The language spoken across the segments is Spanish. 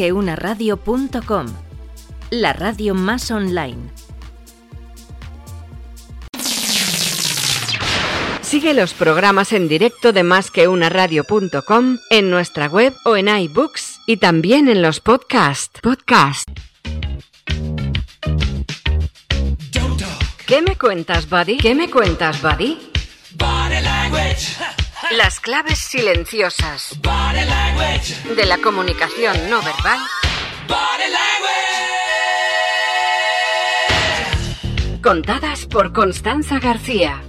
másqueunaradio.com, la radio más online. Sigue los programas en directo de másqueunaradio.com en nuestra web o en iBooks y también en los podcasts. Podcast. ¿Qué me cuentas, buddy? ¿Qué me cuentas, buddy? Las claves silenciosas de la comunicación no verbal contadas por Constanza García.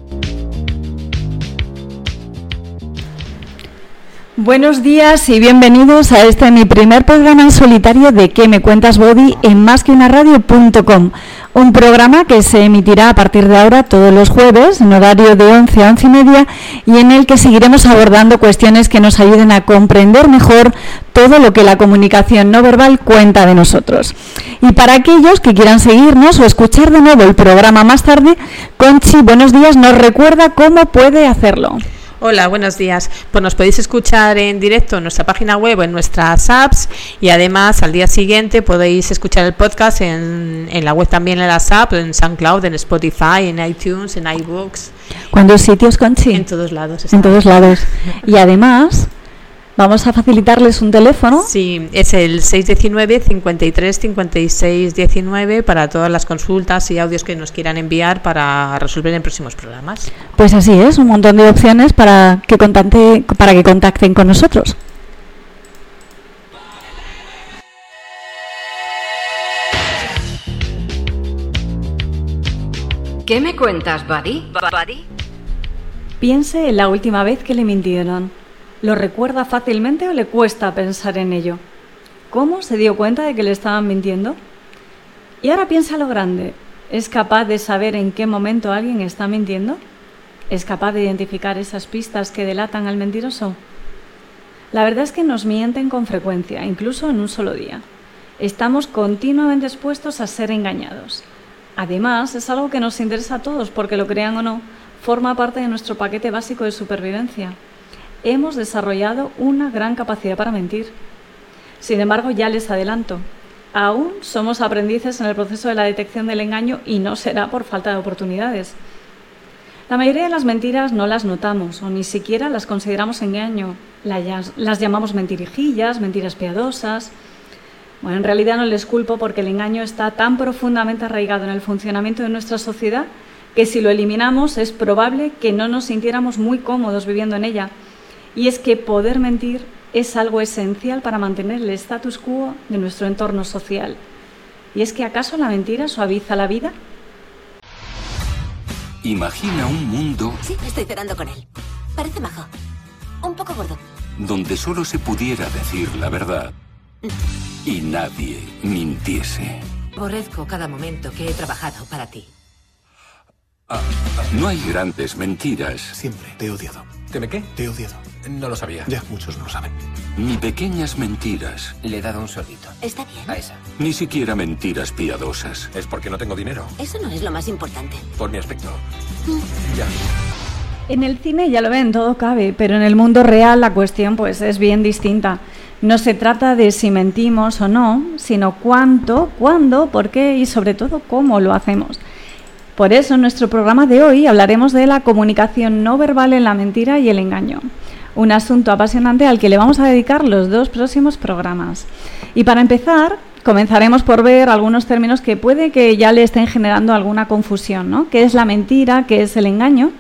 Buenos días y bienvenidos a este mi primer programa en solitario de ¿Qué me cuentas Body? en másqueunaradio.com. Un programa que se emitirá a partir de ahora todos los jueves en horario de 11 a 11 y media y en el que seguiremos abordando cuestiones que nos ayuden a comprender mejor todo lo que la comunicación no verbal cuenta de nosotros. Y para aquellos que quieran seguirnos o escuchar de nuevo el programa más tarde, Conchi, buenos días, nos recuerda cómo puede hacerlo. Hola, buenos días. Pues nos podéis escuchar en directo en nuestra página web o en nuestras apps y además al día siguiente podéis escuchar el podcast en, en la web también en las apps, en SoundCloud, en Spotify, en iTunes, en iBooks. ¿Cuántos sitios, Conchi? En todos lados. En todos lados. Y además Vamos a facilitarles un teléfono. Sí, es el 619 53 56 19 para todas las consultas y audios que nos quieran enviar para resolver en próximos programas. Pues así es, un montón de opciones para que contacte, para que contacten con nosotros. ¿Qué me cuentas, buddy? buddy? Piense en la última vez que le mintieron. ¿Lo recuerda fácilmente o le cuesta pensar en ello? ¿Cómo se dio cuenta de que le estaban mintiendo? Y ahora piensa lo grande. ¿Es capaz de saber en qué momento alguien está mintiendo? ¿Es capaz de identificar esas pistas que delatan al mentiroso? La verdad es que nos mienten con frecuencia, incluso en un solo día. Estamos continuamente expuestos a ser engañados. Además, es algo que nos interesa a todos porque lo crean o no, forma parte de nuestro paquete básico de supervivencia hemos desarrollado una gran capacidad para mentir. Sin embargo, ya les adelanto, aún somos aprendices en el proceso de la detección del engaño y no será por falta de oportunidades. La mayoría de las mentiras no las notamos o ni siquiera las consideramos engaño. Las llamamos mentirijillas, mentiras piadosas. Bueno, en realidad no les culpo porque el engaño está tan profundamente arraigado en el funcionamiento de nuestra sociedad que si lo eliminamos es probable que no nos sintiéramos muy cómodos viviendo en ella y es que poder mentir es algo esencial para mantener el status quo de nuestro entorno social. ¿Y es que acaso la mentira suaviza la vida? Imagina un mundo... Sí, estoy cenando con él. Parece majo. Un poco gordo. Donde solo se pudiera decir la verdad y nadie mintiese. Aborrezco cada momento que he trabajado para ti. Ah, no hay grandes mentiras. Siempre te he odiado. ¿Te me qué? Te he odiado. No lo sabía. Ya, muchos no lo saben. Ni pequeñas mentiras. Le he dado un sorbito. Está bien. A esa. Ni siquiera mentiras piadosas. Es porque no tengo dinero. Eso no es lo más importante. Por mi aspecto. Ya. En el cine ya lo ven, todo cabe, pero en el mundo real la cuestión pues es bien distinta. No se trata de si mentimos o no, sino cuánto, cuándo, por qué y sobre todo cómo lo hacemos. Por eso en nuestro programa de hoy hablaremos de la comunicación no verbal en la mentira y el engaño. Un asunto apasionante al que le vamos a dedicar los dos próximos programas. Y para empezar, comenzaremos por ver algunos términos que puede que ya le estén generando alguna confusión, ¿no? ¿Qué es la mentira? ¿Qué es el engaño?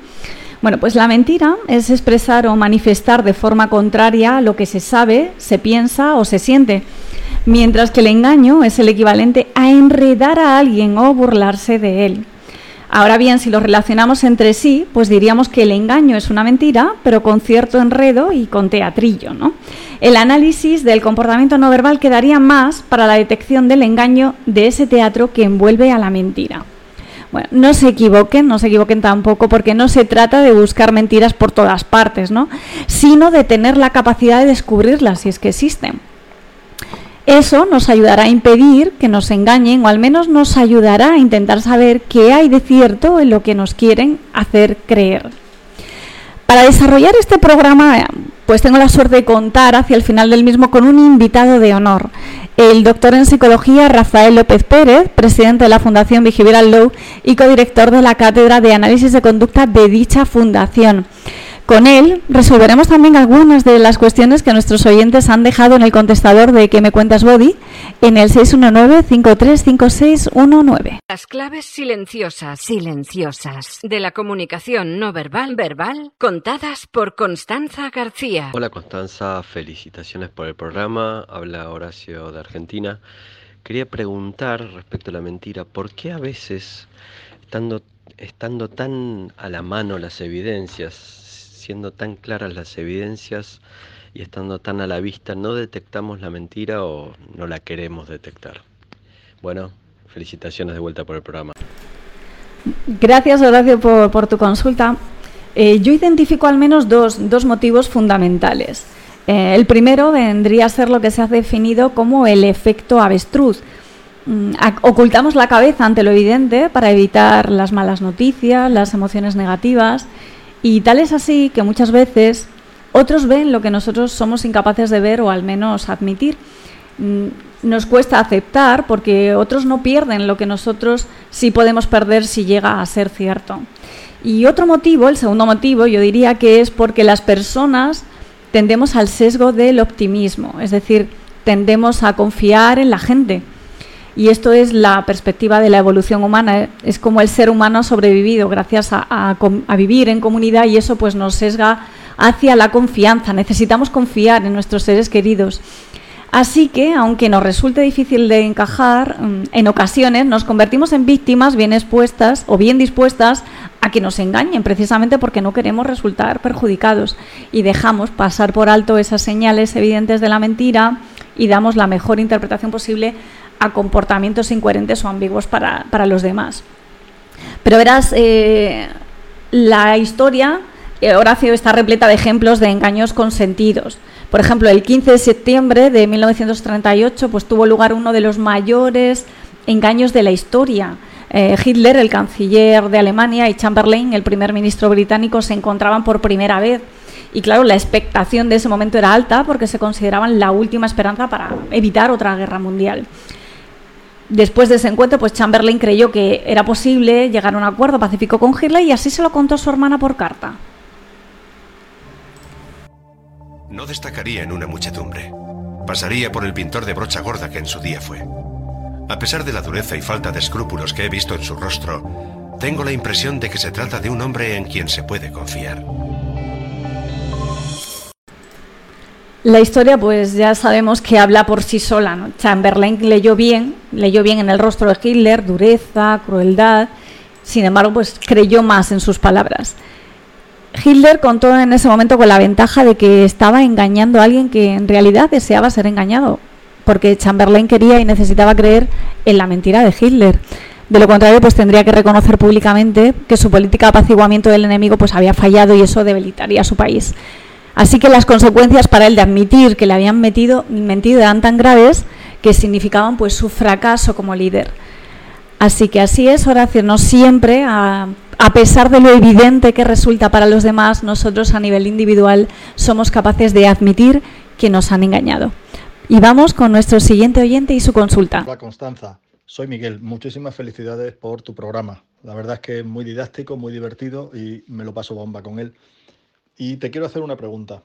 Bueno, pues la mentira es expresar o manifestar de forma contraria lo que se sabe, se piensa o se siente, mientras que el engaño es el equivalente a enredar a alguien o burlarse de él. Ahora bien, si lo relacionamos entre sí, pues diríamos que el engaño es una mentira, pero con cierto enredo y con teatrillo. ¿no? El análisis del comportamiento no verbal quedaría más para la detección del engaño de ese teatro que envuelve a la mentira. Bueno, no se equivoquen, no se equivoquen tampoco, porque no se trata de buscar mentiras por todas partes, ¿no? sino de tener la capacidad de descubrirlas si es que existen. Eso nos ayudará a impedir que nos engañen o al menos nos ayudará a intentar saber qué hay de cierto en lo que nos quieren hacer creer. Para desarrollar este programa, pues tengo la suerte de contar hacia el final del mismo con un invitado de honor, el doctor en psicología Rafael López Pérez, presidente de la Fundación Behavioral Law y codirector de la Cátedra de Análisis de Conducta de dicha fundación. Con él resolveremos también algunas de las cuestiones que nuestros oyentes han dejado en el contestador de ¿Qué me cuentas, Body? en el 619-535619. Las claves silenciosas, silenciosas, de la comunicación no verbal, verbal, contadas por Constanza García. Hola Constanza, felicitaciones por el programa. Habla Horacio de Argentina. Quería preguntar respecto a la mentira, ¿por qué a veces, estando, estando tan a la mano las evidencias, siendo tan claras las evidencias y estando tan a la vista, no detectamos la mentira o no la queremos detectar. Bueno, felicitaciones de vuelta por el programa. Gracias, Horacio, por, tu consulta. Eh, yo identifico al menos dos, motivos fundamentales. Eh, el primero vendría a ser lo que se ha definido como el efecto avestruz. Mm, ocultamos la cabeza ante lo evidente para evitar las malas noticias, las emociones negativas y tal es así que muchas veces otros ven lo que nosotros somos incapaces de ver o al menos admitir. Mm, nos cuesta aceptar porque otros no pierden lo que nosotros sí podemos perder si llega a ser cierto. Y otro motivo, el segundo motivo, yo diría que es porque las personas tendemos al sesgo del optimismo, es decir, tendemos a confiar en la gente. Y esto es la perspectiva de la evolución humana. Es como el ser humano ha sobrevivido gracias a, vivir en comunidad y eso pues nos sesga hacia la confianza. Necesitamos confiar en nuestros seres queridos. Así que, aunque nos resulte difícil de encajar, mm, en ocasiones nos convertimos en víctimas bien expuestas o bien dispuestas a que nos engañen, precisamente porque no queremos resultar perjudicados y dejamos pasar por alto esas señales evidentes de la mentira y damos la mejor interpretación posible a comportamientos incoherentes o ambiguos para, los demás. Pero verás, eh, la historia, eh, Horacio, está repleta de ejemplos de engaños consentidos. Por ejemplo, el 15 de septiembre de 1938 pues, tuvo lugar uno de los mayores engaños de la historia. Eh, Hitler, el canciller de Alemania, y Chamberlain, el primer ministro británico, se encontraban por primera vez. Y claro, la expectación de ese momento era alta porque se consideraban la última esperanza para evitar otra guerra mundial. Después de ese encuentro, pues Chamberlain creyó que era posible llegar a un acuerdo pacífico con Hitler y así se lo contó a su hermana por carta. No destacaría en una muchedumbre. Pasaría por el pintor de brocha gorda que en su día fue. A pesar de la dureza y falta de escrúpulos que he visto en su rostro, tengo la impresión de que se trata de un hombre en quien se puede confiar. La historia, pues ya sabemos que habla por sí sola. ¿no? Chamberlain leyó bien, leyó bien en el rostro de Hitler dureza, crueldad. Sin embargo, pues creyó más en sus palabras. Hitler contó en ese momento con la ventaja de que estaba engañando a alguien que en realidad deseaba ser engañado, porque Chamberlain quería y necesitaba creer en la mentira de Hitler. De lo contrario, pues tendría que reconocer públicamente que su política de apaciguamiento del enemigo pues había fallado y eso debilitaría a su país. Así que las consecuencias para él de admitir que le habían metido, mentido eran tan graves que significaban pues su fracaso como líder. Así que así es, Horacio, no siempre, a, a, pesar de lo evidente que resulta para los demás, nosotros a nivel individual somos capaces de admitir que nos han engañado. Y vamos con nuestro siguiente oyente y su consulta. Hola Constanza, soy Miguel. Muchísimas felicidades por tu programa. La verdad es que es muy didáctico, muy divertido y me lo paso bomba con él. Y te quiero hacer una pregunta.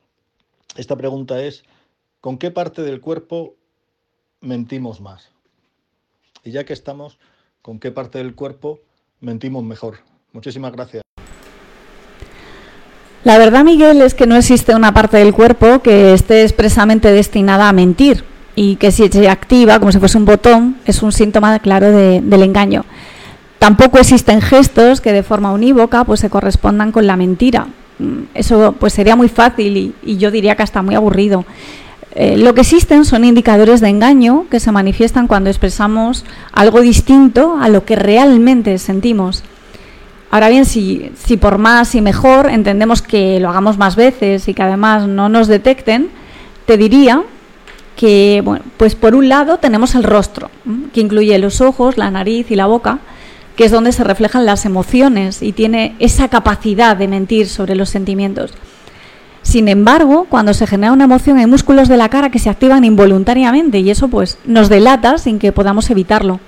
Esta pregunta es, ¿con qué parte del cuerpo mentimos más? Y ya que estamos, ¿con qué parte del cuerpo mentimos mejor? Muchísimas gracias. La verdad, Miguel, es que no existe una parte del cuerpo que esté expresamente destinada a mentir y que si se activa como si fuese un botón es un síntoma claro del engaño. Tampoco existen gestos que de forma unívoca pues se correspondan con la mentira. Mm, eso pues sería muy fácil y, yo diría que hasta muy aburrido. Eh, lo que existen son indicadores de engaño que se manifiestan cuando expresamos algo distinto a lo que realmente sentimos. Ahora bien, si, si por más y mejor entendemos que lo hagamos más veces y que además no nos detecten, te diría que, pues por un lado tenemos el rostro, que incluye los ojos, la nariz y la boca, que es donde se reflejan las emociones y tiene esa capacidad de mentir sobre los sentimientos. Sin embargo, cuando se genera una emoción hay músculos de la cara que se activan involuntariamente y eso pues nos delata sin que podamos evitarlo.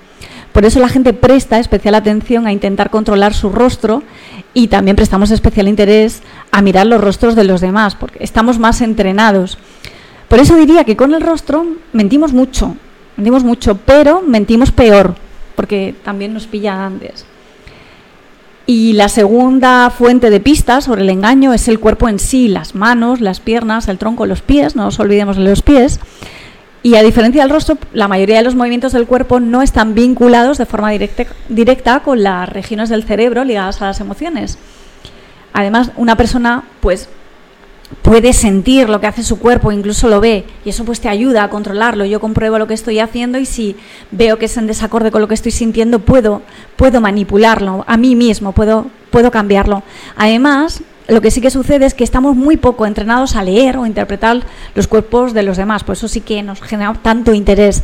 Por eso la gente presta especial atención a intentar controlar su rostro y también prestamos especial interés a mirar los rostros de los demás, porque estamos más entrenados. Por eso diría que con el rostro mentimos mucho, mentimos mucho, pero mentimos peor, porque también nos pilla antes. Y la segunda fuente de pistas sobre el engaño es el cuerpo en sí, las manos, las piernas, el tronco, los pies, no nos olvidemos de los pies. Y a diferencia del rostro, la mayoría de los movimientos del cuerpo no están vinculados de forma directa, directa con las regiones del cerebro ligadas a las emociones. Además, una persona pues puede sentir lo que hace su cuerpo, incluso lo ve, y eso pues te ayuda a controlarlo. Yo compruebo lo que estoy haciendo y si veo que es en desacorde con lo que estoy sintiendo, puedo, puedo manipularlo a mí mismo, puedo, puedo cambiarlo. Además, lo que sí que sucede es que estamos muy poco entrenados a leer o interpretar los cuerpos de los demás, por eso sí que nos genera tanto interés.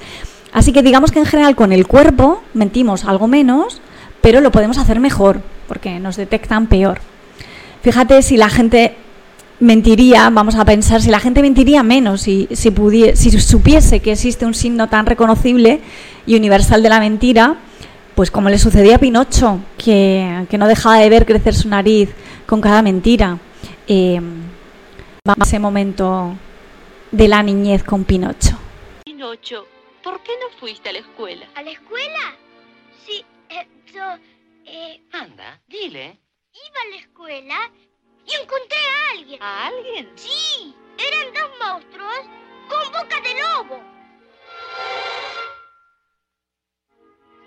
Así que digamos que en general con el cuerpo mentimos algo menos, pero lo podemos hacer mejor, porque nos detectan peor. Fíjate si la gente mentiría, vamos a pensar, si la gente mentiría menos, si, si, si supiese que existe un signo tan reconocible y universal de la mentira, pues como le sucedía a Pinocho, que, que no dejaba de ver crecer su nariz con cada mentira. Eh, vamos a ese momento de la niñez con Pinocho. Pinocho, ¿por qué no fuiste a la escuela? ¿A la escuela? Sí, eh, yo... Eh, Anda, dile. Iba a la escuela y encontré a alguien. ¿A alguien? Sí, eran dos monstruos con boca de lobo.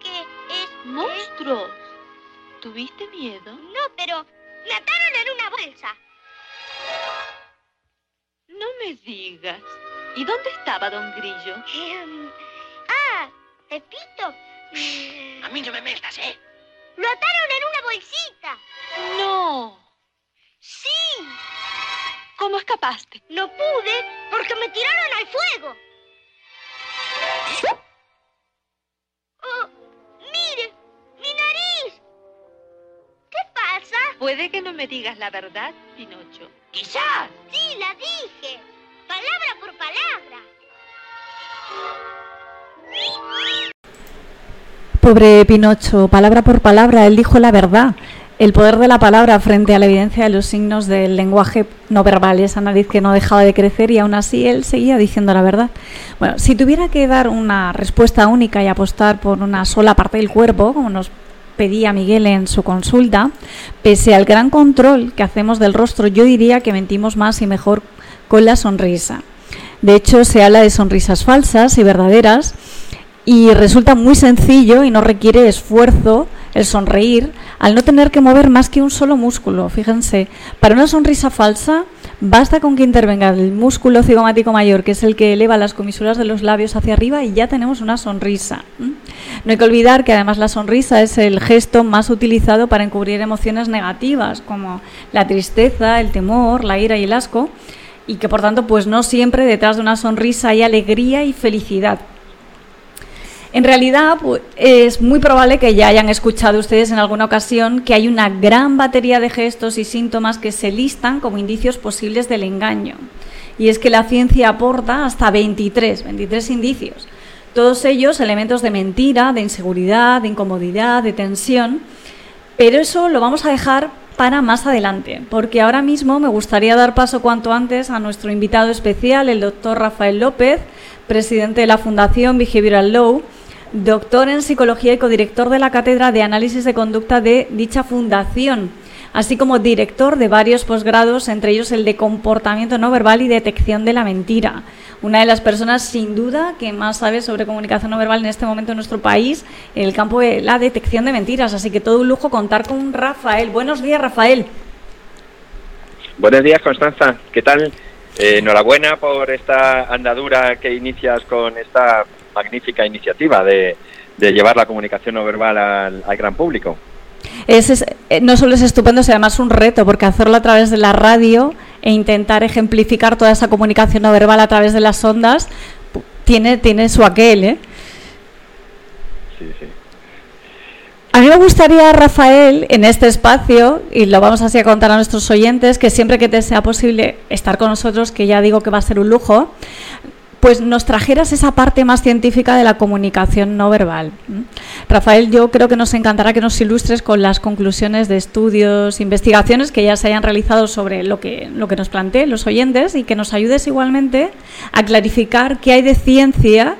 ¿Qué es? ¿Monstruos? ¿Tuviste miedo? No, pero me ataron en una bolsa. No me digas. ¿Y dónde estaba Don Grillo? Eh, ah, Pepito. A mí no me metas, ¿eh? Lo ataron en una bolsita. No. Sí. ¿Cómo escapaste? No pude porque me tiraron al fuego. Oh, mire, mi nariz. ¿Qué pasa? Puede que no me digas la verdad, Pinocho. Quizás. Sí, la dije. Palabra por palabra. Pobre Pinocho, palabra por palabra, él dijo la verdad. El poder de la palabra frente a la evidencia de los signos del lenguaje no verbal, esa nariz que no dejaba de crecer y aún así él seguía diciendo la verdad. Bueno, si tuviera que dar una respuesta única y apostar por una sola parte del cuerpo, como nos pedía Miguel en su consulta, pese al gran control que hacemos del rostro, yo diría que mentimos más y mejor con la sonrisa. De hecho, se habla de sonrisas falsas y verdaderas y resulta muy sencillo y no requiere esfuerzo el sonreír al no tener que mover más que un solo músculo. Fíjense, para una sonrisa falsa basta con que intervenga el músculo cigomático mayor, que es el que eleva las comisuras de los labios hacia arriba y ya tenemos una sonrisa. No hay que olvidar que además la sonrisa es el gesto más utilizado para encubrir emociones negativas como la tristeza, el temor, la ira y el asco y que por tanto pues no siempre detrás de una sonrisa hay alegría y felicidad. En realidad, es muy probable que ya hayan escuchado ustedes en alguna ocasión que hay una gran batería de gestos y síntomas que se listan como indicios posibles del engaño. Y es que la ciencia aporta hasta 23, 23 indicios. Todos ellos elementos de mentira, de inseguridad, de incomodidad, de tensión. Pero eso lo vamos a dejar para más adelante, porque ahora mismo me gustaría dar paso cuanto antes a nuestro invitado especial, el doctor Rafael López, presidente de la Fundación Behavioral Law, doctor en psicología y codirector de la Cátedra de Análisis de Conducta de dicha fundación, así como director de varios posgrados, entre ellos el de comportamiento no verbal y detección de la mentira. Una de las personas, sin duda, que más sabe sobre comunicación no verbal en este momento en nuestro país, en el campo de la detección de mentiras. Así que todo un lujo contar con Rafael. Buenos días, Rafael. Buenos días, Constanza. ¿Qué tal? Eh, enhorabuena por esta andadura que inicias con esta magnífica iniciativa de, llevar la comunicación no verbal al, gran público. Es, eh, no solo es estupendo, sino además un reto, porque hacerlo a través de la radio e intentar ejemplificar toda esa comunicación no verbal a través de las ondas tiene, tiene su aquel, ¿eh? Sí, sí. A mí me gustaría, Rafael, en este espacio, y lo vamos así a contar a nuestros oyentes, que siempre que te sea posible estar con nosotros, que ya digo que va a ser un lujo, pues nos trajeras esa parte más científica de la comunicación no verbal. Rafael, yo creo que nos encantará que nos ilustres con las conclusiones de estudios, investigaciones que ya se hayan realizado sobre lo que, lo que nos planteen los oyentes y que nos ayudes igualmente a clarificar qué hay de ciencia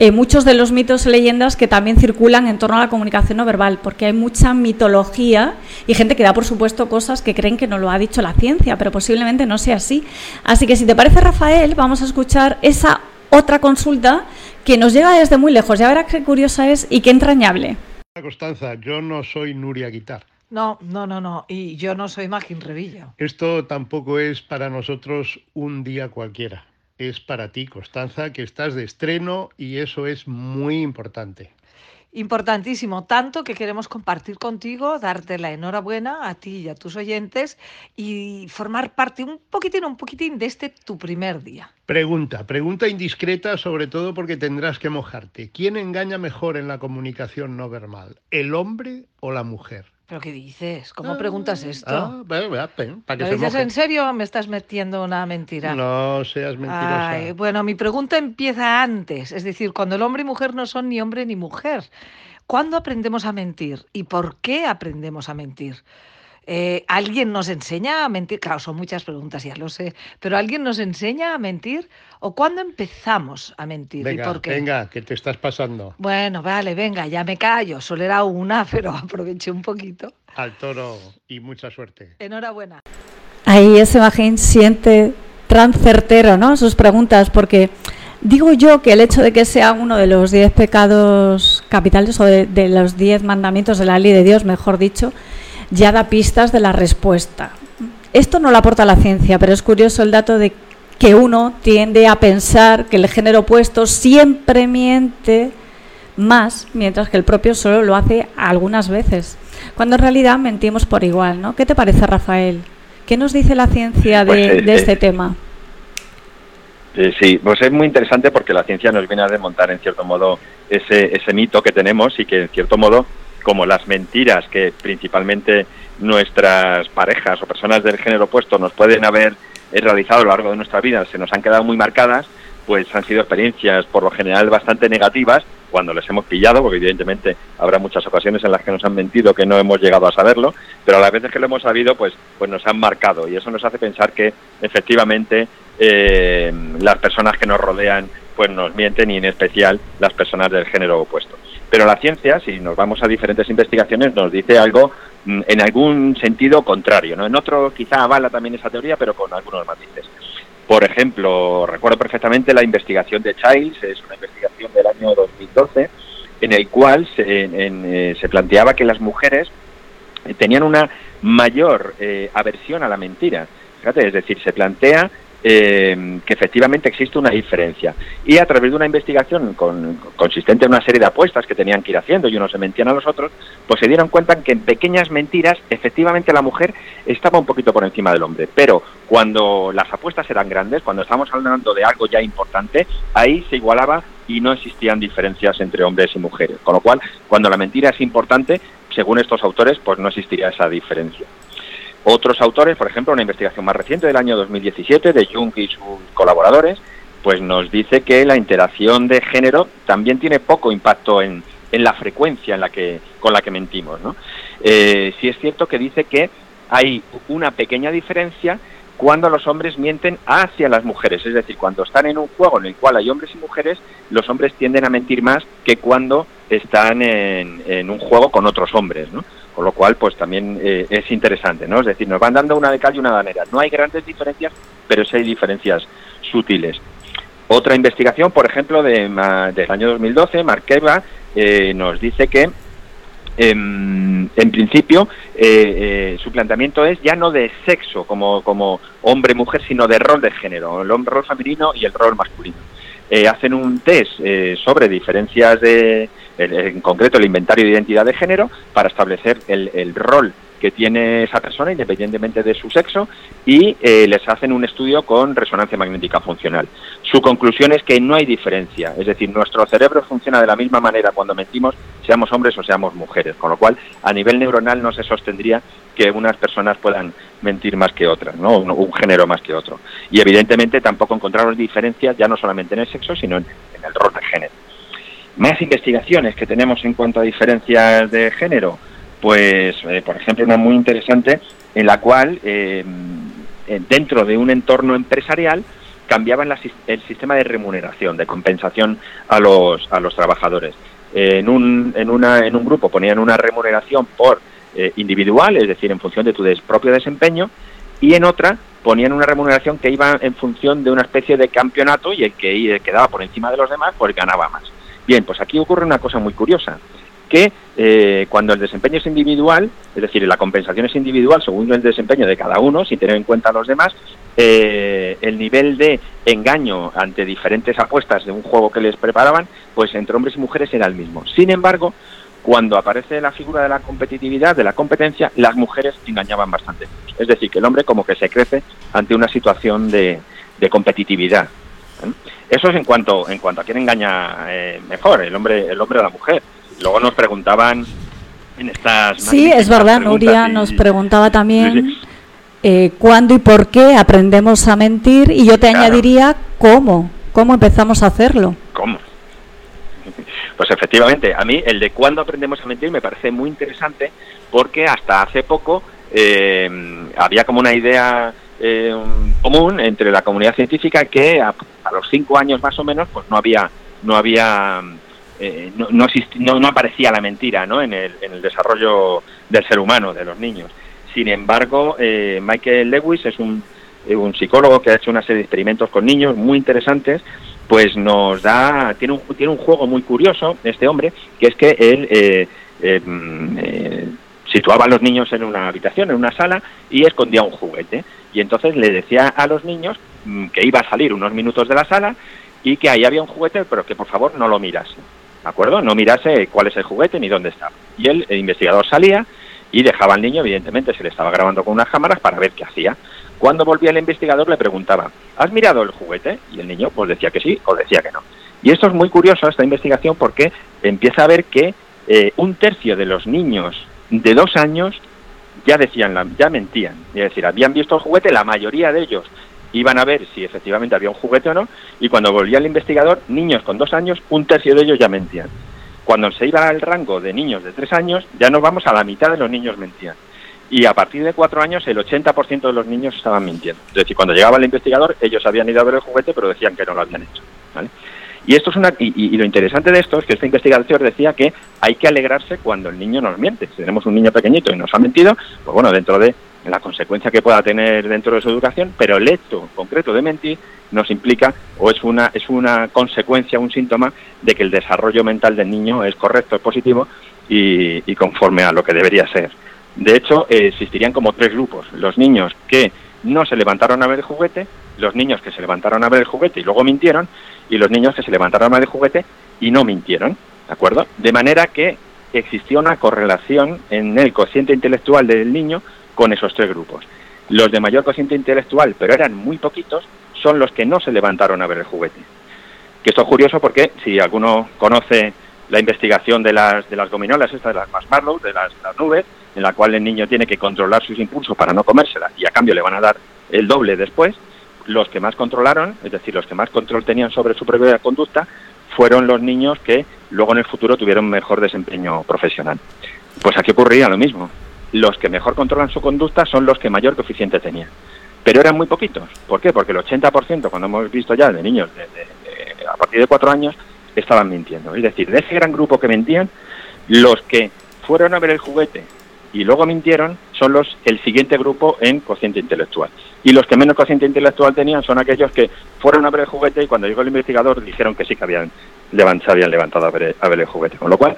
en muchos de los mitos y leyendas que también circulan en torno a la comunicación no verbal, porque hay mucha mitología y gente que da por supuesto cosas que creen que no lo ha dicho la ciencia, pero posiblemente no sea así. Así que si te parece, Rafael, vamos a escuchar esa otra consulta que nos llega desde muy lejos. Ya verás qué curiosa es y qué entrañable. Constanza, yo no soy Nuria Guitar. No, no, no, no. Y yo no soy Magín Revilla. Esto tampoco es para nosotros un día cualquiera es para ti, Constanza, que estás de estreno y eso es muy importante. Importantísimo, tanto que queremos compartir contigo, darte la enhorabuena a ti y a tus oyentes y formar parte un poquitín, un poquitín de este tu primer día. Pregunta, pregunta indiscreta, sobre todo porque tendrás que mojarte. ¿Quién engaña mejor en la comunicación no verbal, el hombre o la mujer? ¿Pero qué dices? ¿Cómo preguntas esto? Ah, para que ¿Lo dices en serio o me estás metiendo una mentira? No seas mentirosa. Ay, bueno, mi pregunta empieza antes, es decir, cuando el hombre y mujer no son ni hombre ni mujer. ¿Cuándo aprendemos a mentir? ¿Y por qué aprendemos a mentir? Eh, ¿Alguien nos enseña a mentir? Claro, son muchas preguntas, ya lo sé, pero ¿alguien nos enseña a mentir? ¿O cuándo empezamos a mentir? Venga, ¿Y por qué? venga, que te estás pasando. Bueno, vale, venga, ya me callo. Solo era una, pero aproveché un poquito. Al toro y mucha suerte. Enhorabuena. Ahí ese imagen siente tan certero, ¿no? Sus preguntas, porque digo yo que el hecho de que sea uno de los diez pecados capitales o de, de los diez mandamientos de la ley de Dios, mejor dicho, ya da pistas de la respuesta. Esto no lo aporta la ciencia, pero es curioso el dato de que uno tiende a pensar que el género opuesto siempre miente más, mientras que el propio solo lo hace algunas veces, cuando en realidad mentimos por igual, ¿no? ¿Qué te parece, Rafael? ¿Qué nos dice la ciencia de, Pues, eh, de este eh, tema? Eh, sí, pues es muy interesante porque la ciencia nos viene a desmontar en cierto modo ese, ese mito que tenemos y que en cierto modo, como las mentiras que principalmente nuestras parejas o personas del género opuesto nos pueden haber eh, realizado a lo largo de nuestra vida, se nos han quedado muy marcadas, pues han sido experiencias por lo general bastante negativas cuando les hemos pillado, porque evidentemente habrá muchas ocasiones en las que nos han mentido que no hemos llegado a saberlo, pero a las veces que lo hemos sabido, pues, pues nos han marcado y eso nos hace pensar que efectivamente eh, las personas que nos rodean pues nos mienten y en especial las personas del género opuesto. Pero la ciencia, si nos vamos a diferentes investigaciones, nos dice algo mm, en algún sentido contrario. ¿no? En otro quizá avala también esa teoría, pero con algunos matices. Por ejemplo, recuerdo perfectamente la investigación de Childs, es una investigación del año 2012, en el cual eh, se planteaba que las mujeres tenían una mayor eh, aversión a la mentira. Es decir, se plantea eh, que efectivamente existe una diferencia. Y a través de una investigación con- consistente en una serie de apuestas que tenían que ir haciendo y unos se mentían a los otros, pues se dieron cuenta que en pequeñas mentiras efectivamente la mujer estaba un poquito por encima del hombre. Pero cuando las apuestas eran grandes, cuando estábamos hablando de algo ya importante, ahí se igualaba y no existían diferencias entre hombres y mujeres. Con lo cual, cuando la mentira es importante, según estos autores, pues no existiría esa diferencia. Otros autores, por ejemplo, una investigación más reciente del año 2017 de Jung y sus colaboradores, pues nos dice que la interacción de género también tiene poco impacto en, la frecuencia en la que, con la que mentimos. ¿no? Eh, sí es cierto que dice que hay una pequeña diferencia cuando los hombres mienten hacia las mujeres, es decir, cuando están en un juego en el cual hay hombres y mujeres, los hombres tienden a mentir más que cuando están en, en un juego con otros hombres, ¿no? Con lo cual, pues también eh, es interesante, ¿no? Es decir, nos van dando una de cal y una de. No hay grandes diferencias, pero sí hay diferencias sutiles. Otra investigación, por ejemplo, de, del año 2012, Marqueva, eh, nos dice que em, en principio eh, eh, su planteamiento es ya no de sexo como, como hombre-mujer, sino de rol de género, el rol femenino y el rol masculino. Eh, hacen un test eh, sobre diferencias de, en- concreto el inventario de identidad de género, para establecer el, el rol que tiene esa persona independientemente de su sexo y eh, les hacen un estudio con resonancia magnética funcional. Su conclusión es que no hay diferencia, es decir, nuestro cerebro funciona de la misma manera cuando mentimos, seamos hombres o seamos mujeres, con lo cual a nivel neuronal no se sostendría que unas personas puedan mentir más que otras, ¿no? un, género más que otro. Y evidentemente tampoco encontramos diferencias ya no solamente en el sexo, sino en, en el rol de género. Más investigaciones que tenemos en cuanto a diferencias de género, pues eh, por ejemplo una muy interesante en la cual eh, dentro de un entorno empresarial cambiaban la, el sistema de remuneración, de compensación a los, a los trabajadores. En un, en, una, en un grupo ponían una remuneración por eh, individual, es decir, en función de tu propio desempeño, y en otra ponían una remuneración que iba en función de una especie de campeonato y el que quedaba por encima de los demás, pues ganaba más. Bien, pues aquí ocurre una cosa muy curiosa, que eh, cuando el desempeño es individual, es decir, la compensación es individual según el desempeño de cada uno, sin tener en cuenta a los demás, eh, el nivel de engaño ante diferentes apuestas de un juego que les preparaban, pues entre hombres y mujeres era el mismo. Sin embargo, cuando aparece la figura de la competitividad, de la competencia, las mujeres engañaban bastante. Es decir, que el hombre como que se crece ante una situación de, competitividad. ¿eh? Eso es en cuanto en cuanto a quién engaña eh, mejor, el hombre el hombre o la mujer. Luego nos preguntaban en estas... Sí, es verdad, Nuria y... nos preguntaba también sí, sí. Eh, cuándo y por qué aprendemos a mentir y yo te claro. añadiría cómo, cómo empezamos a hacerlo. ¿Cómo? Pues efectivamente, a mí el de cuándo aprendemos a mentir me parece muy interesante porque hasta hace poco eh, había como una idea eh, común entre la comunidad científica que a, a, los cinco años más o menos pues no había no había eh, no, no, no, aparecía la mentira ¿no? en, el, en el desarrollo del ser humano, de los niños. Sin embargo, eh, Michael Lewis es un, eh, un, psicólogo que ha hecho una serie de experimentos con niños muy interesantes, pues nos da, tiene un, tiene un juego muy curioso, este hombre, que es que él eh, eh, situaba a los niños en una habitación, en una sala, y escondía un juguete. Y entonces le decía a los niños mm, que iba a salir unos minutos de la sala y que ahí había un juguete, pero que por favor no lo mirase. ¿De acuerdo? No mirase cuál es el juguete ni dónde está. Y el investigador salía y dejaba al niño, evidentemente se le estaba grabando con unas cámaras para ver qué hacía. Cuando volvía el investigador le preguntaba, ¿has mirado el juguete? Y el niño pues decía que sí o decía que no. Y esto es muy curioso, esta investigación, porque empieza a ver que eh, un tercio de los niños de dos años ya decían, ya mentían. Es decir, habían visto el juguete, la mayoría de ellos iban a ver si efectivamente había un juguete o no, y cuando volvía el investigador, niños con dos años, un tercio de ellos ya mentían. Cuando se iba al rango de niños de tres años, ya nos vamos a la mitad de los niños mentían. Y a partir de cuatro años, el 80% de los niños estaban mintiendo. Es decir, cuando llegaba el investigador, ellos habían ido a ver el juguete, pero decían que no lo habían hecho. Y esto es una y, y, lo interesante de esto es que este investigador decía que hay que alegrarse cuando el niño nos miente. Si tenemos un niño pequeñito y nos ha mentido, pues bueno, dentro de la consecuencia que pueda tener dentro de su educación, pero el hecho concreto de mentir nos implica o es una es una consecuencia, un síntoma de que el desarrollo mental del niño es correcto, es positivo y, conforme a lo que debería ser. De hecho, eh, existirían como tres grupos: los niños que no se levantaron a ver el juguete, los niños que se levantaron a ver el juguete y luego mintieron, y los niños que se levantaron a ver el juguete y no mintieron, ¿de acuerdo? De manera que existía una correlación en el cociente intelectual del niño con esos tres grupos. Los de mayor cociente intelectual, pero eran muy poquitos, son los que no se levantaron a ver el juguete. Que esto es curioso porque si alguno conoce la investigación de las, de las gominolas, estas de las marshmallow, de las, nubes, en la cual el niño tiene que controlar sus impulsos para no comérsela y a cambio le van a dar el doble después, los que más controlaron, es decir, los que más control tenían sobre su propia conducta, fueron los niños que luego en el futuro tuvieron mejor desempeño profesional. Pues aquí ocurría lo mismo. Los que mejor controlan su conducta son los que mayor coeficiente tenían. Pero eran muy poquitos. ¿Por qué? Porque el 80%, cuando hemos visto ya de niños de, a partir de cuatro años, estaban mintiendo. Es decir, de ese gran grupo que mentían, los que fueron a ver el juguete y luego mintieron son los el siguiente grupo en cociente intelectual. Y los que menos cociente intelectual tenían son aquellos que fueron a ver el juguete y cuando llegó el investigador dijeron que sí que habían se habían levantado a ver, a ver el juguete. Con lo cual,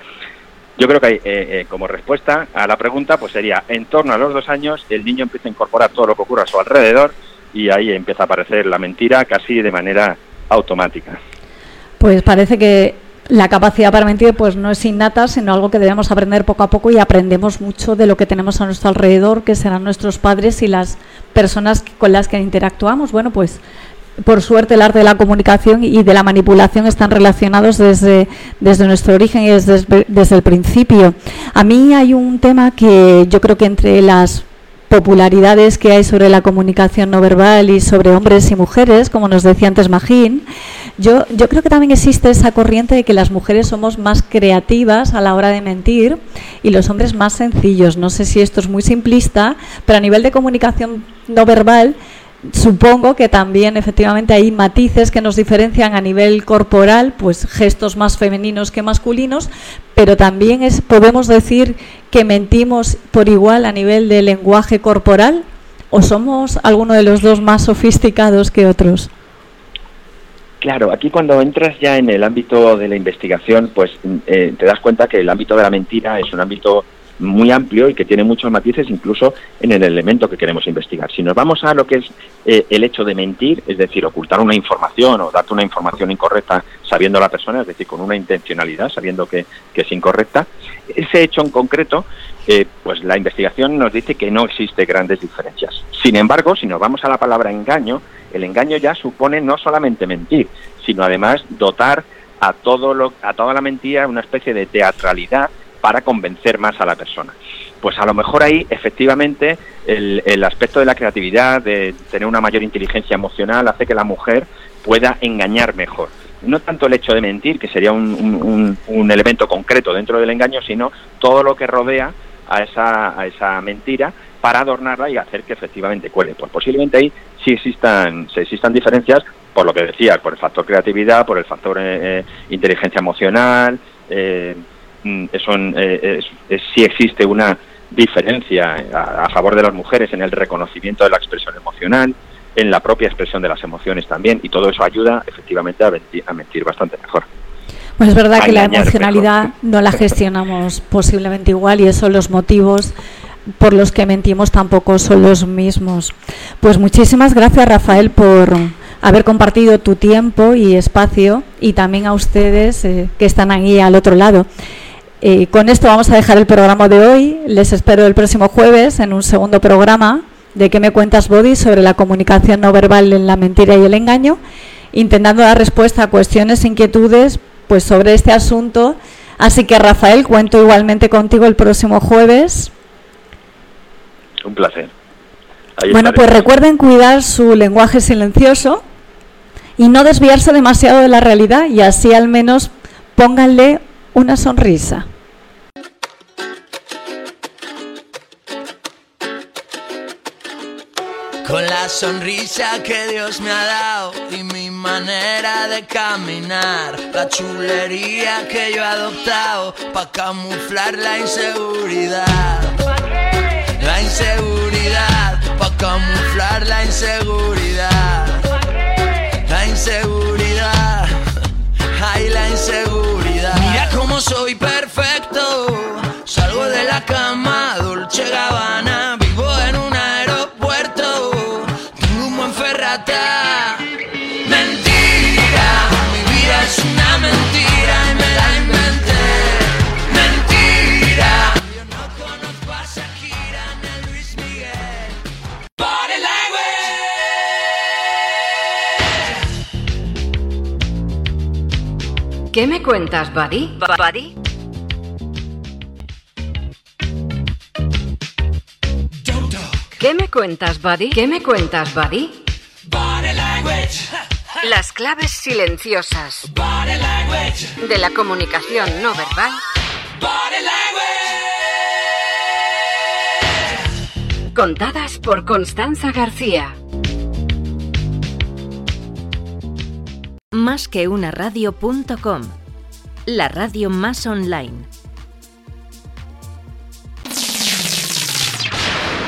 yo creo que hay, eh, eh, como respuesta a la pregunta, pues sería, en torno a los dos años, el niño empieza a incorporar todo lo que ocurre a su alrededor y ahí empieza a aparecer la mentira casi de manera automática. Pues parece que la capacidad para mentir pues no es innata, sino algo que debemos aprender poco a poco y aprendemos mucho de lo que tenemos a nuestro alrededor, que serán nuestros padres y las personas con las que interactuamos. Bueno, pues por suerte el arte de la comunicación y de la manipulación están relacionados desde, nuestro origen y desde, el principio. A mí hay un tema que yo creo que entre las popularidades que hay sobre la comunicación no verbal y sobre hombres y mujeres, como nos decía antes Magín, yo creo que también existe esa corriente de que las mujeres somos más creativas a la hora de mentir y los hombres más sencillos. No sé si esto es muy simplista, pero a nivel de comunicación no verbal, supongo que también efectivamente hay matices que nos diferencian a nivel corporal, pues gestos más femeninos que masculinos, pero también es, podemos decir que mentimos por igual a nivel de lenguaje corporal o somos alguno de los dos más sofisticados que otros. Claro, aquí cuando entras ya en el ámbito de la investigación, pues eh, te das cuenta que el ámbito de la mentira es un ámbito muy amplio y que tiene muchos matices incluso en el elemento que queremos investigar. Si nos vamos a lo que es eh, el hecho de mentir, es decir, ocultar una información o darte una información incorrecta sabiendo la persona, es decir, con una intencionalidad, sabiendo que, es incorrecta, ese hecho en concreto, eh, pues la investigación nos dice que no existe grandes diferencias. Sin embargo, si nos vamos a la palabra engaño, el engaño ya supone no solamente mentir, sino además dotar a todo lo, a toda la mentira una especie de teatralidad para convencer más a la persona. Pues a lo mejor ahí efectivamente el, aspecto de la creatividad, de tener una mayor inteligencia emocional, hace que la mujer pueda engañar mejor. No tanto el hecho de mentir, que sería un, elemento concreto dentro del engaño, sino todo lo que rodea a esa, a esa mentira para adornarla y hacer que efectivamente cuele. Pues posiblemente ahí sí existan, sí existan diferencias por lo que decías, por el factor creatividad, por el factor eh, eh, inteligencia emocional, eh, Mm, eso eh, es, sí existe una diferencia a, favor de las mujeres en el reconocimiento de la expresión emocional, en la propia expresión de las emociones también, y todo eso ayuda efectivamente a mentir, bastante mejor. Pues es verdad que la emocionalidad no la gestionamos posiblemente igual y eso los motivos por los que mentimos tampoco son los mismos. Pues muchísimas gracias Rafael por haber compartido tu tiempo y espacio y también a ustedes eh, que están ahí al otro lado. Con esto vamos a dejar el programa de hoy. Les espero el próximo jueves en un segundo programa de ¿Qué me cuentas, Body? sobre la comunicación no verbal en la mentira y el engaño, intentando dar respuesta a cuestiones, inquietudes pues sobre este asunto. Así que, Rafael, cuento igualmente contigo el próximo jueves. Un placer. bueno, pues recuerden cuidar su lenguaje silencioso y no desviarse demasiado de la realidad y así al menos pónganle una sonrisa. La sonrisa que Dios me ha dado y mi manera de caminar, la chulería que yo he adoptado para camuflar la inseguridad. La inseguridad, para camuflar la inseguridad. La inseguridad, ay la inseguridad. Mira cómo soy perfecto, salgo de la cama, ¿Qué me cuentas, Buddy? ¿Buddy? ¿Qué me cuentas, Buddy? ¿Qué me cuentas, Buddy? Las claves silenciosas de la comunicación no verbal contadas por Constanza García. Más que una radio.com, la radio más online.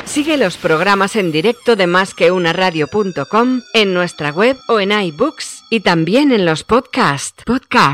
Sigue los programas en directo de Más que una radio.com en nuestra web o en iBooks y también en los podcasts. Podcast.